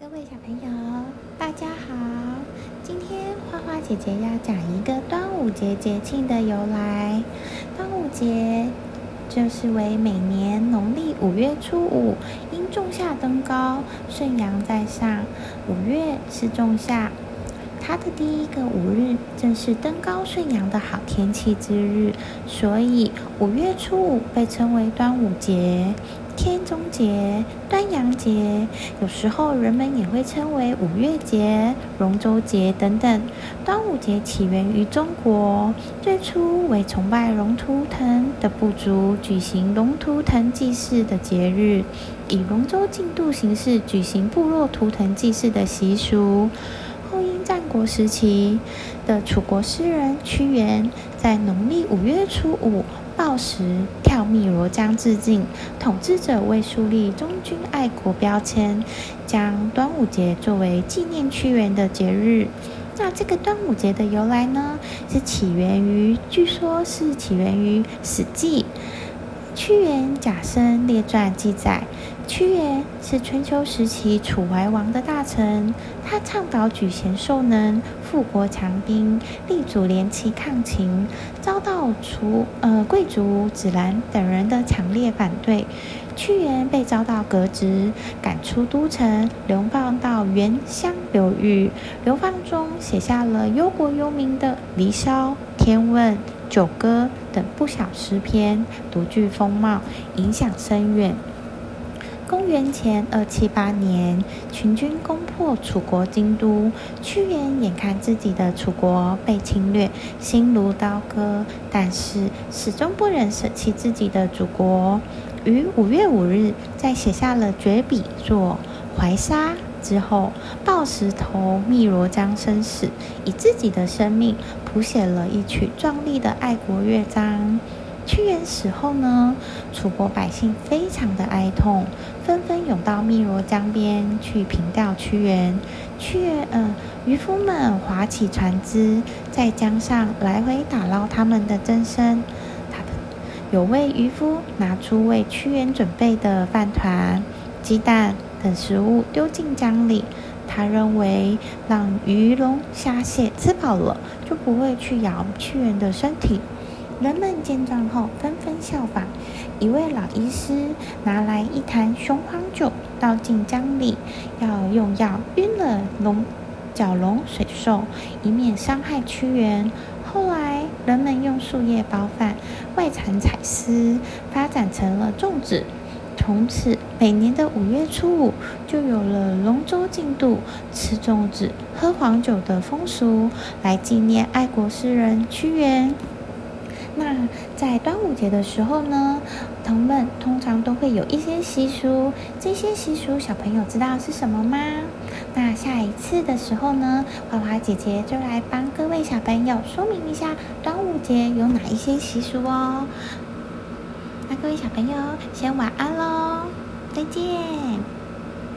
各位小朋友，大家好！今天花花姐姐要讲一个端午节节庆的由来。端午节就是为每年农历五月初五，因仲夏登高，顺阳在上。五月是仲夏，它的第一个五日正是登高顺阳的好天气之日，所以五月初五被称为端午节。天中节、端阳节，有时候人们也会称为五月节、龙舟节等等。端午节起源于中国，最初为崇拜龙图腾的部族举行龙图腾祭祀的节日，以龙舟竞渡形式举行部落图腾祭祀的习俗。后因战国时期的楚国诗人屈原在农历五月初五。暴食跳汨罗江致敬，统治者为树立忠君爱国标签，将端午节作为纪念屈原的节日。那这个端午节的由来呢？是起源于，据说是起源于《史记·屈原贾生列传》记载。屈原是春秋时期楚怀王的大臣，他倡导举贤授能、富国强兵、立足联齐抗秦，遭到楚呃贵族子兰等人的强烈反对。屈原被遭到革职，赶出都城，流放到原乡流域。流放中写下了忧国忧民的《离骚》《天问》《九歌》等不少诗篇，独具风貌，影响深远。公元前二七八年，秦军攻破楚国京都，屈原眼看自己的楚国被侵略，心如刀割，但是始终不忍舍弃自己的祖国。于五月五日，在写下了绝笔作《怀沙》之后，抱石头汨罗江生死，以自己的生命谱写了一曲壮丽的爱国乐章。屈原死后呢，楚国百姓非常的哀痛，纷纷涌到汨罗江边去凭吊屈原。屈原，呃，渔夫们划起船只，在江上来回打捞他们的真身。他的有位渔夫拿出为屈原准备的饭团、鸡蛋等食物丢进江里，他认为让鱼龙虾蟹吃饱了，就不会去咬屈原的身体。人们见状后纷纷效仿。一位老医师拿来一坛雄黄酒，倒进江里，要用药晕了龙角龙水兽，以免伤害屈原。后来人们用树叶包饭，外缠彩丝，发展成了粽子。从此，每年的五月初五就有了龙舟竞渡、吃粽子、喝黄酒的风俗，来纪念爱国诗人屈原。那在端午节的时候呢，童们通常都会有一些习俗，这些习俗小朋友知道是什么吗？那下一次的时候呢，花花姐姐就来帮各位小朋友说明一下端午节有哪一些习俗哦。那各位小朋友先晚安喽，再见。